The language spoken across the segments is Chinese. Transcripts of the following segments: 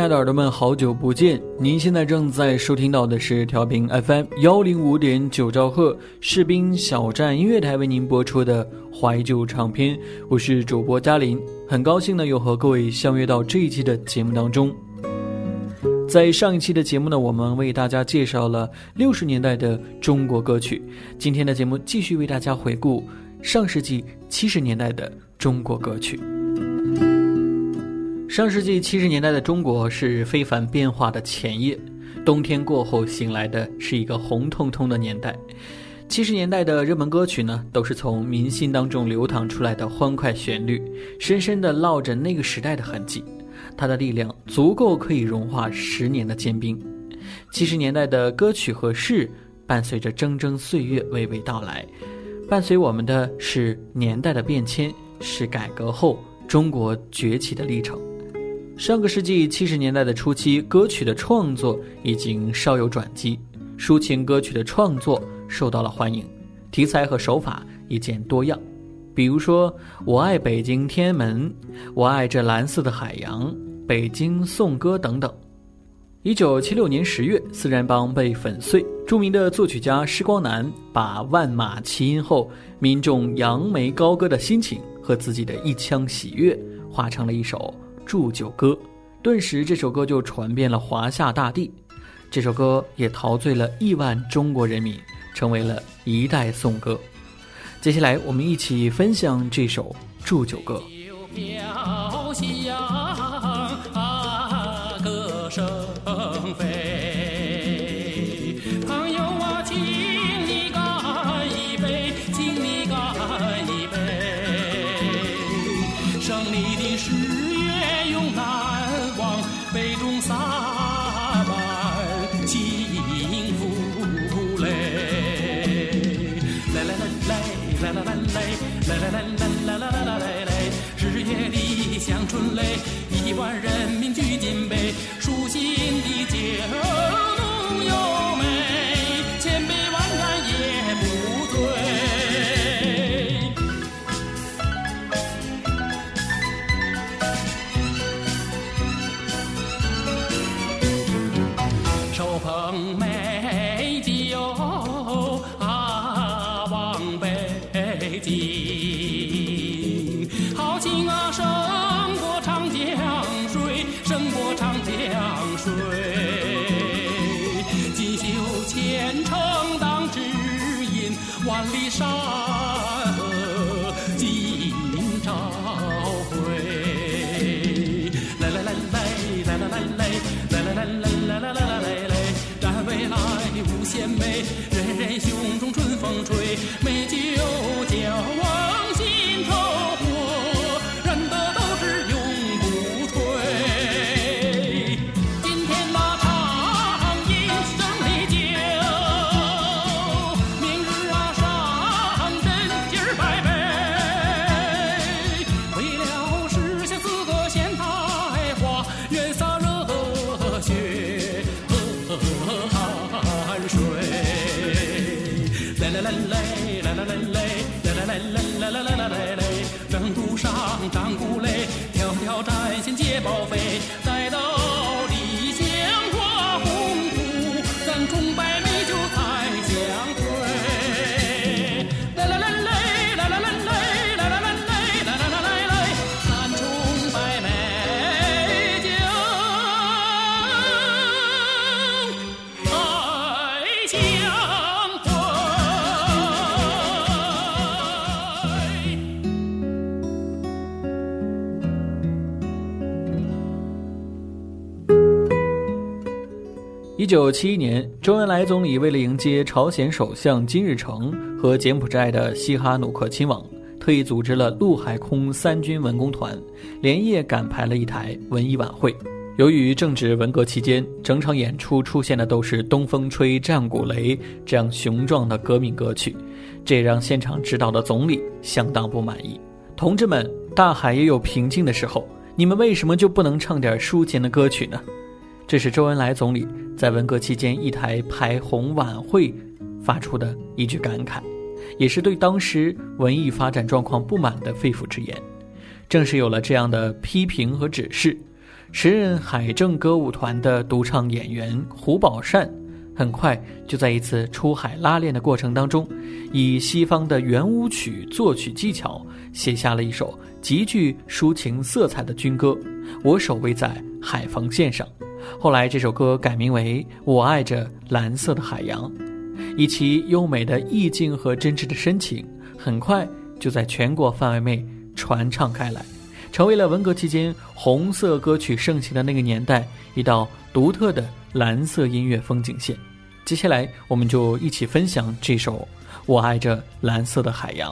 亲爱的耳朵们，好久不见！您现在正在收听到的是调频 FM 幺零五点九兆赫士兵小站音乐台为您播出的怀旧唱片，我是主播嘉林，很高兴呢又和各位相约到这一期的节目当中。在上一期的节目呢，我们为大家介绍了六十年代的中国歌曲，今天的节目继续为大家回顾上世纪七十年代的中国歌曲。上世纪七十年代的中国是非凡变化的前夜，冬天过后醒来的是一个红彤彤的年代。七十年代的热门歌曲呢，都是从民心当中流淌出来的欢快旋律，深深地烙着那个时代的痕迹。它的力量足够可以融化十年的坚冰。七十年代的歌曲和事，伴随着铮铮岁月娓娓道来，伴随我们的是年代的变迁，是改革后中国崛起的历程。上个世纪七十年代的初期，歌曲的创作已经稍有转机，抒情歌曲的创作受到了欢迎，题材和手法也见多样。比如说，我爱北京天安门，我爱这蓝色的海洋，北京颂歌等等。一九七六年十月，四人帮被粉碎，著名的作曲家施光南把万马齐喑后民众扬眉高歌的心情和自己的一腔喜悦，化成了一首。祝酒歌，顿时这首歌就传遍了华夏大地，这首歌也陶醉了亿万中国人民，成为了一代颂歌。接下来，我们一起分享这首祝酒歌。九七一年，周恩来总理为了迎接朝鲜首相金日成和柬埔寨的西哈努克亲王，特意组织了陆海空三军文工团，连夜赶排了一台文艺晚会。由于正值文革期间，整场演出出现的都是“东风吹，战鼓擂”这样雄壮的革命歌曲，这也让现场指导的总理相当不满意。同志们，大海也有平静的时候，你们为什么就不能唱点抒情的歌曲呢？这是周恩来总理在文革期间一台排红晚会发出的一句感慨，也是对当时文艺发展状况不满的肺腑之言。正是有了这样的批评和指示，时任海政歌舞团的独唱演员胡宝善，很快就在一次出海拉练的过程当中，以西方的圆舞曲作曲技巧，写下了一首极具抒情色彩的军歌《我守卫在海防线上》。后来，这首歌改名为《我爱着蓝色的海洋》，以其优美的意境和真挚的深情，很快就在全国范围内传唱开来，成为了文革期间红色歌曲盛行的那个年代一道独特的蓝色音乐风景线。接下来，我们就一起分享这首《我爱着蓝色的海洋》。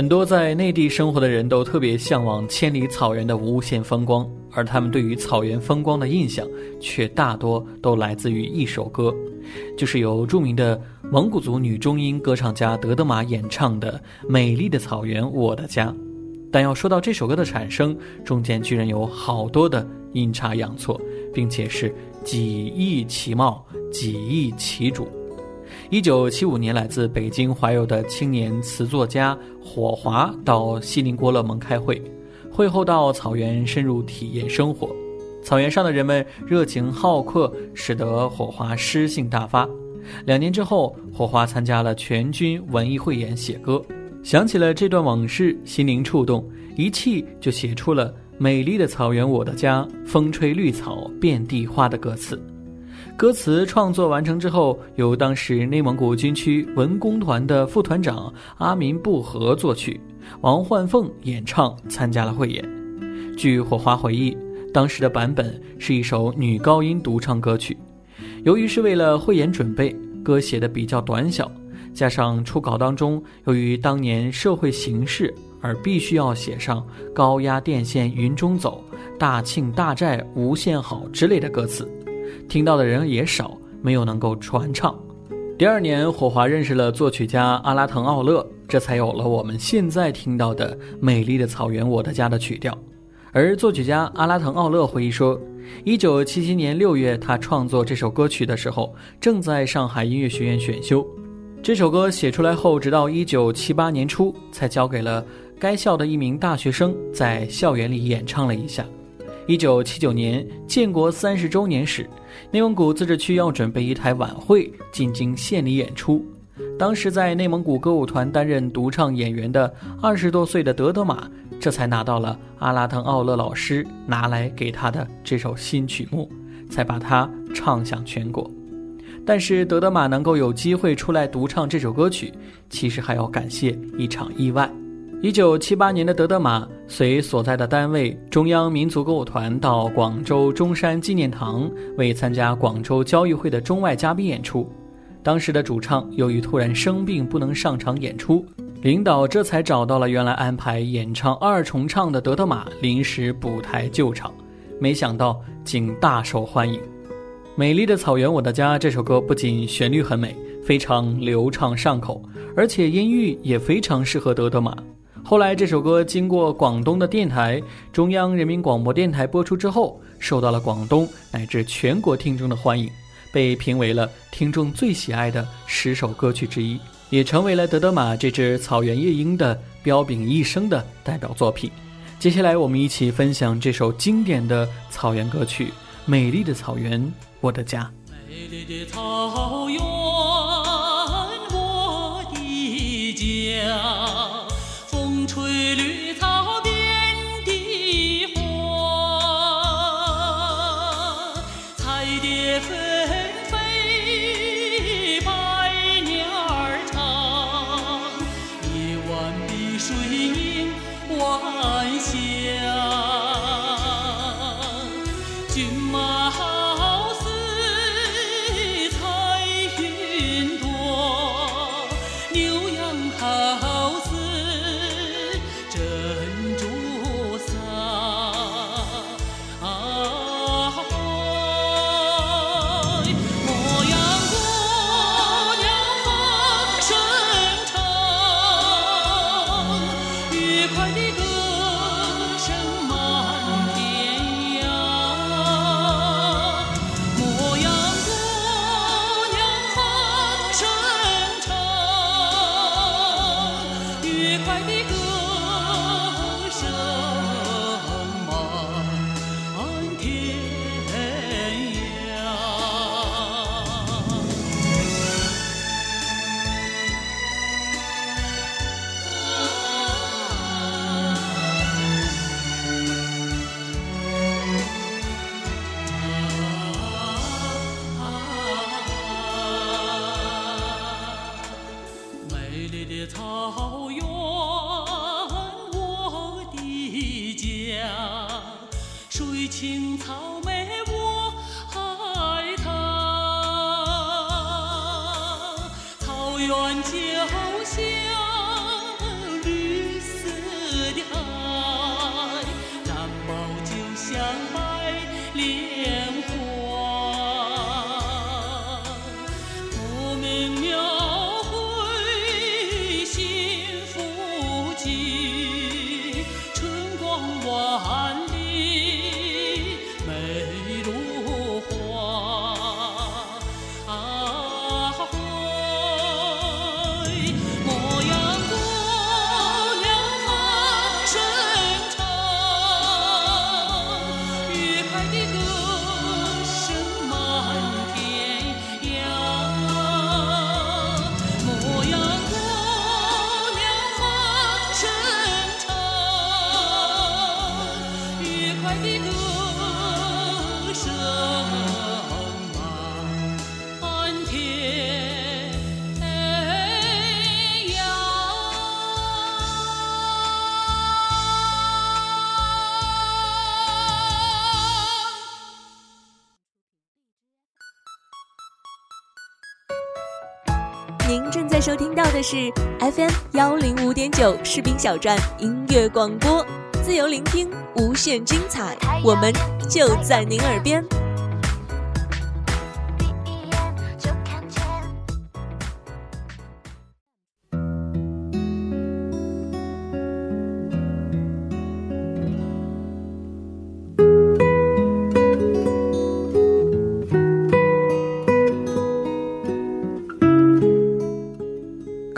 很多在内地生活的人都特别向往千里草原的无限风光，而他们对于草原风光的印象却大多都来自于一首歌，就是由著名的蒙古族女中音歌唱家德德玛演唱的《美丽的草原我的家》。但要说到这首歌的产生，中间居然有好多的阴差阳错，并且是几易其貌，几易其主。一九七五年，来自北京怀柔的青年词作家火华到锡林郭勒盟开会，会后到草原深入体验生活。草原上的人们热情好客，使得火华诗兴大发。两年之后，火华参加了全军文艺汇演写歌。想起了这段往事，心灵触动，一气就写出了“美丽的草原我的家，风吹绿草遍地花”的歌词。歌词创作完成之后，由当时内蒙古军区文工团的副团长阿民布和作曲，王焕凤演唱，参加了汇演。据火花回忆，当时的版本是一首女高音独唱歌曲，由于是为了汇演准备，歌写的比较短小。加上初稿当中，由于当年社会形势而必须要写上“高压电线云中走，大庆大寨无限好”之类的歌词，听到的人也少，没有能够传唱。第二年，火华认识了作曲家阿拉腾奥勒，这才有了我们现在听到的《美丽的草原我的家》的曲调。而作曲家阿拉腾奥勒回忆说，一九七七年六月，他创作这首歌曲的时候，正在上海音乐学院选修。这首歌写出来后，直到一九七八年初才交给了该校的一名大学生在校园里演唱了一下。一九七九年建国三十周年时，内蒙古自治区要准备一台晚会进京献礼演出。当时在内蒙古歌舞团担任独唱演员的二十多岁的德德玛，这才拿到了阿拉腾奥勒老师拿来给他的这首新曲目，才把它唱响全国。但是德德玛能够有机会出来独唱这首歌曲，其实还要感谢一场意外。一九七八年的德德玛随所在的单位中央民族歌舞团到广州中山纪念堂为参加广州交谊会的中外嘉宾演出，当时的主唱由于突然生病不能上场演出，领导这才找到了原来安排演唱二重唱的德德玛临时补台救场，没想到竟大受欢迎。美丽的草原，我的家。这首歌不仅旋律很美，非常流畅上口，而且音域也非常适合德德玛。后来这首歌经过广东的电台中央人民广播电台播出之后，受到了广东乃至全国听众的欢迎，被评为了听众最喜爱的十首歌曲之一，也成为了德德玛这只草原夜莺的彪炳一生的代表作品。接下来，我们一起分享这首经典的草原歌曲《美丽的草原》。我的家。美丽的草原，青草莓，我爱它。草原就像在收听到的是 FM 幺零五点九士兵小站音乐广播，自由聆听，无限精彩，我们就在您耳边。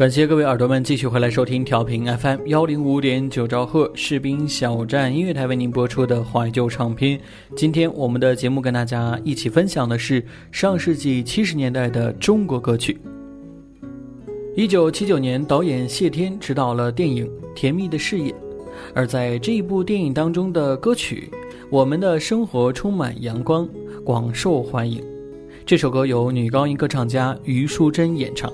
感谢各位耳朵们继续回来收听调频 FM 幺零五点九兆赫士兵小站音乐台为您播出的怀旧唱片。今天我们的节目跟大家一起分享的是上世纪七十年代的中国歌曲。一九七九年，导演谢天执导了电影《甜蜜的事业》，而在这一部电影当中的歌曲《我们的生活充满阳光》广受欢迎。这首歌由女高音歌唱家余淑珍演唱。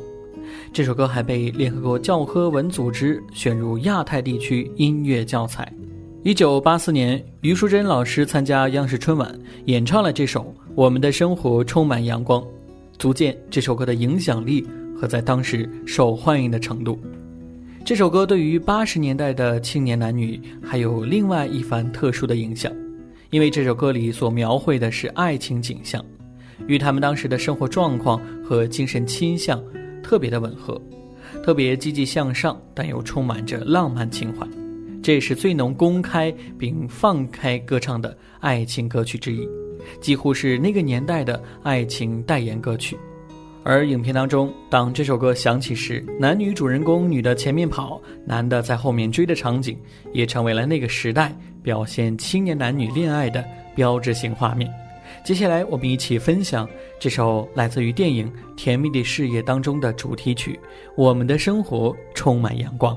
这首歌还被联合国教科文组织选入亚太地区音乐教材。一九八四年，余淑珍老师参加央视春晚，演唱了这首《我们的生活充满阳光》，足见这首歌的影响力和在当时受欢迎的程度。这首歌对于八十年代的青年男女还有另外一番特殊的影响，因为这首歌里所描绘的是爱情景象，与他们当时的生活状况和精神倾向。特别的吻合，特别积极向上，但又充满着浪漫情怀，这也是最能公开并放开歌唱的爱情歌曲之一，几乎是那个年代的爱情代言歌曲。而影片当中，当这首歌响起时，男女主人公女的前面跑，男的在后面追的场景，也成为了那个时代表现青年男女恋爱的标志性画面。接下来，我们一起分享这首来自于电影《甜蜜的事业》当中的主题曲《我们的生活充满阳光》。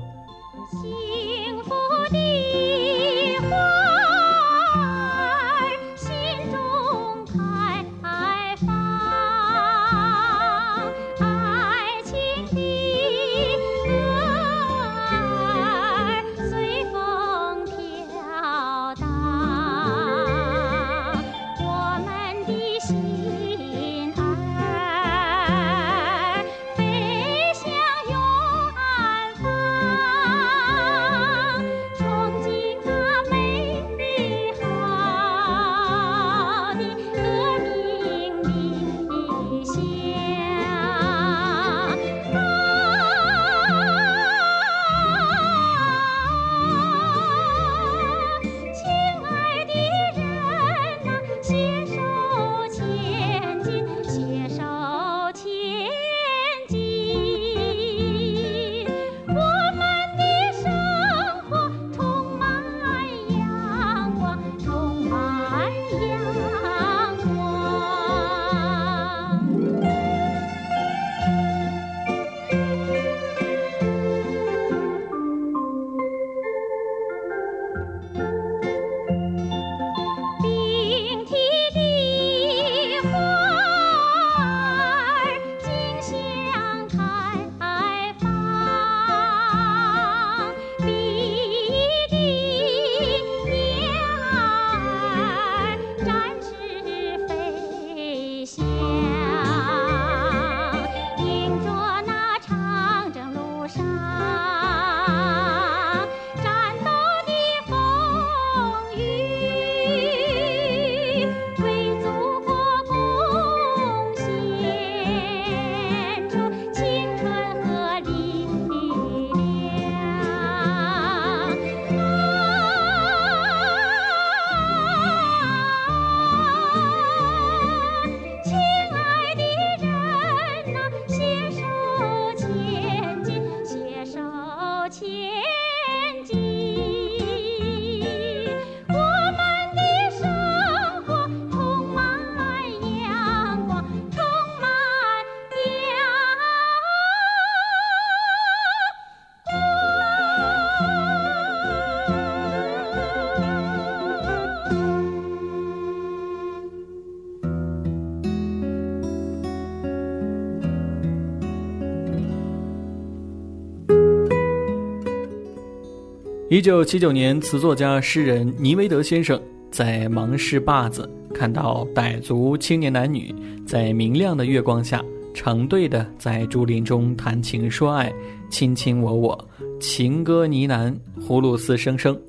一九七九年，词作家、诗人尼维德先生在芒市坝子看到傣族青年男女在明亮的月光下成对的在竹林中谈情说爱，卿卿我我，情歌呢喃，葫芦丝声声。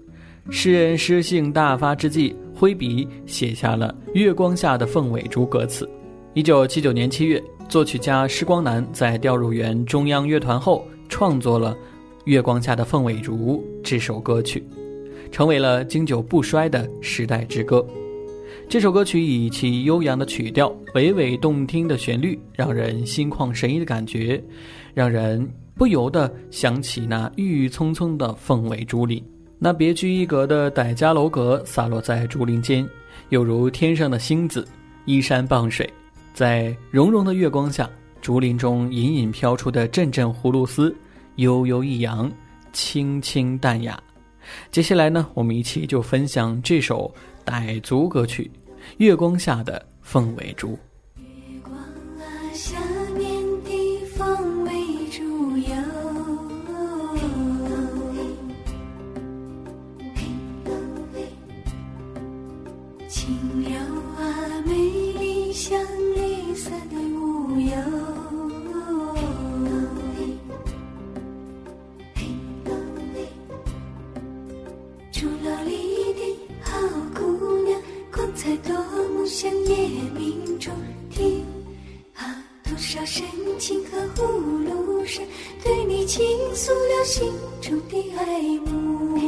诗人诗兴大发之际，挥笔写下了《月光下的凤尾竹》歌词。一九七九年七月，作曲家施光南在调入原中央乐团后，创作了《月光下的凤尾竹》这首歌曲，成为了经久不衰的时代之歌。这首歌曲以其悠扬的曲调、娓娓动听的旋律，让人心旷神怡的感觉，让人不由得想起那郁郁葱葱的凤尾竹林，那别具一格的傣家楼阁洒落在竹林间，犹如天上的星子，依山傍水。在融融的月光下，竹林中隐隐飘出的阵阵葫芦丝，悠悠一扬，清清淡雅。接下来呢，我们一起就分享这首傣族歌曲《月光下的凤尾竹》。向夜明中听啊，多少深情和葫芦声，对你倾诉了心中的爱慕。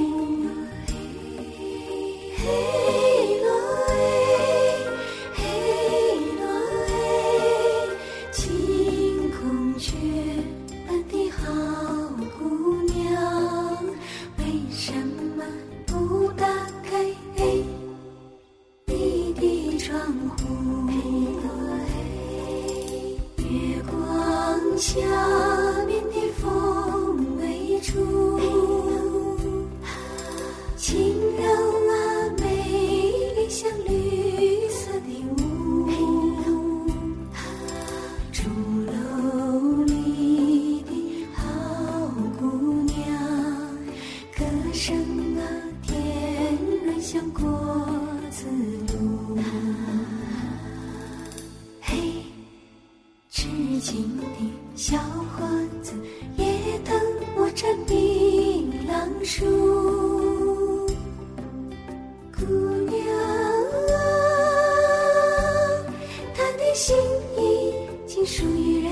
心已经属于人，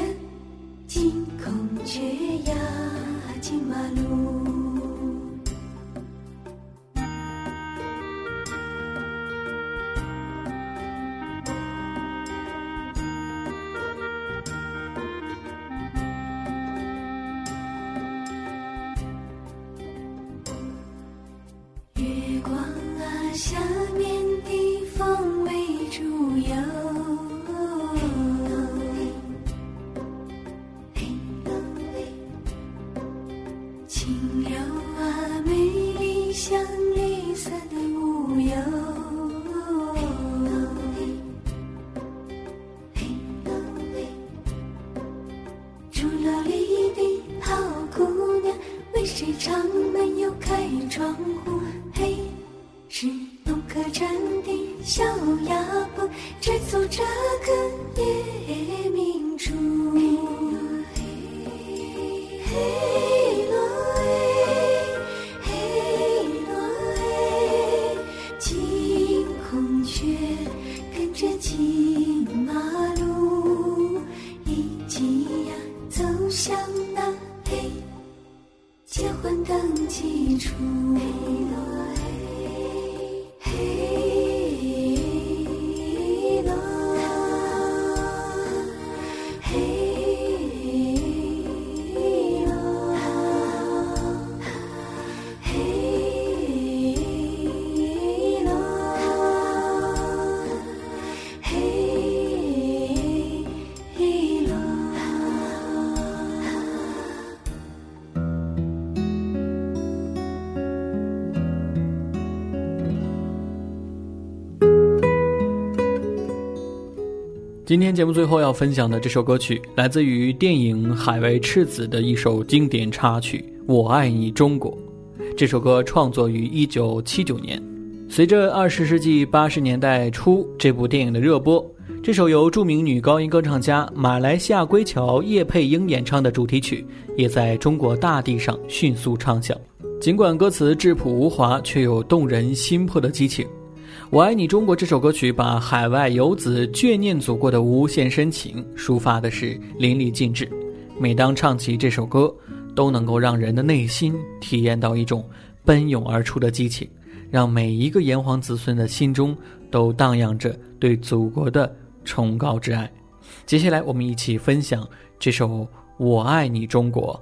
惊孔雀呀，金马路。是农客站的小哑巴，摘走这个夜明珠。嘿罗哎，嘿罗哎，惊孔雀跟着金马路，一起呀走向那嘿结婚登记处。今天节目最后要分享的这首歌曲，来自于电影《海外赤子》的一首经典插曲《我爱你中国》。这首歌创作于1979年，随着20世纪80年代初这部电影的热播，这首由著名女高音歌唱家马来西亚归侨叶佩英演唱的主题曲，也在中国大地上迅速唱响。尽管歌词质朴无华，却有动人心魄的激情。《我爱你中国》这首歌曲把海外游子眷念祖国的无限深情抒发的是淋漓尽致。每当唱起这首歌，都能够让人的内心体验到一种奔涌而出的激情，让每一个炎黄子孙的心中都荡漾着对祖国的。崇高之爱，接下来我们一起分享这首《我爱你中国》。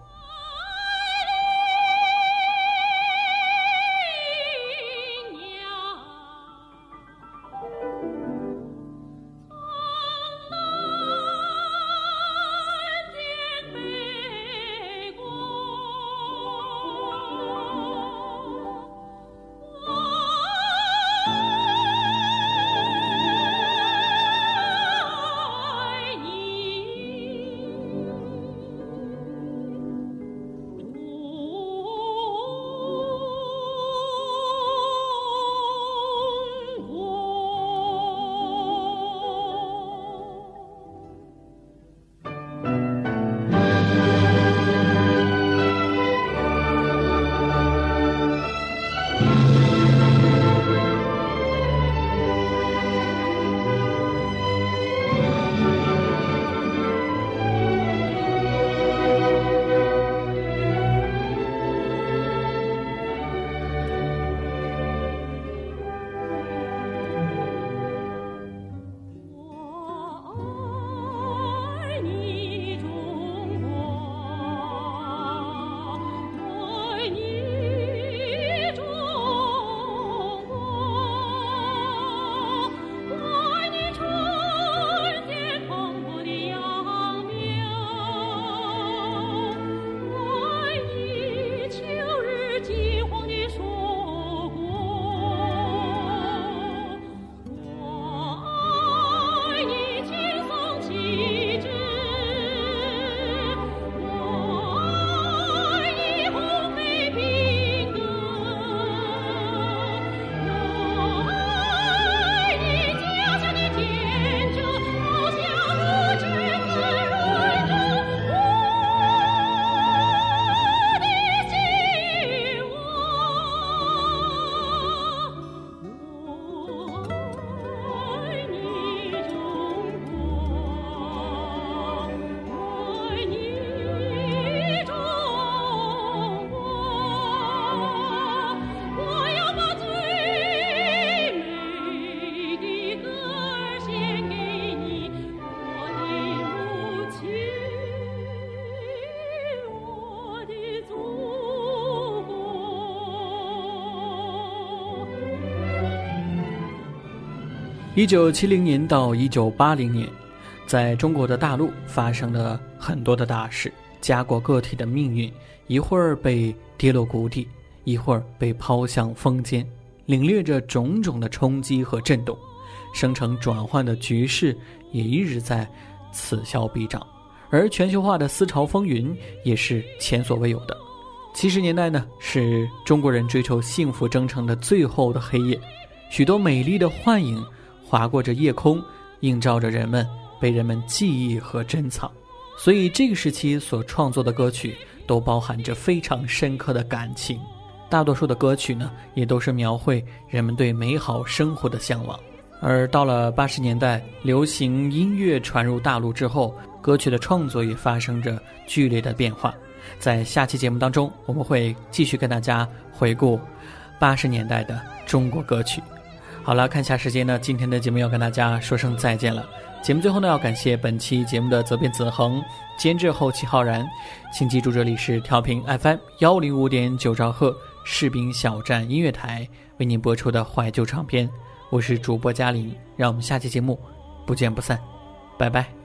一九七零年到一九八零年，在中国的大陆发生了很多的大事，家国个体的命运一会儿被跌落谷底，一会儿被抛向峰尖，领略着种种的冲击和震动，生成转换的局势也一直在此消彼长，而全球化的思潮风云也是前所未有的。七十年代呢，是中国人追求幸福征程的最后的黑夜，许多美丽的幻影。划过着夜空，映照着人们被人们记忆和珍藏，所以这个时期所创作的歌曲都包含着非常深刻的感情。大多数的歌曲呢，也都是描绘人们对美好生活的向往。而到了八十年代，流行音乐传入大陆之后，歌曲的创作也发生着剧烈的变化。在下期节目当中，我们会继续跟大家回顾八十年代的中国歌曲。好了，看一下时间呢，今天的节目要跟大家说声再见了。节目最后呢，要感谢本期节目的责编子恒、监制后期浩然。请记住，这里是调频 FM 幺零五点九兆赫士兵小站音乐台为您播出的怀旧唱片。我是主播嘉玲，让我们下期节目不见不散，拜拜。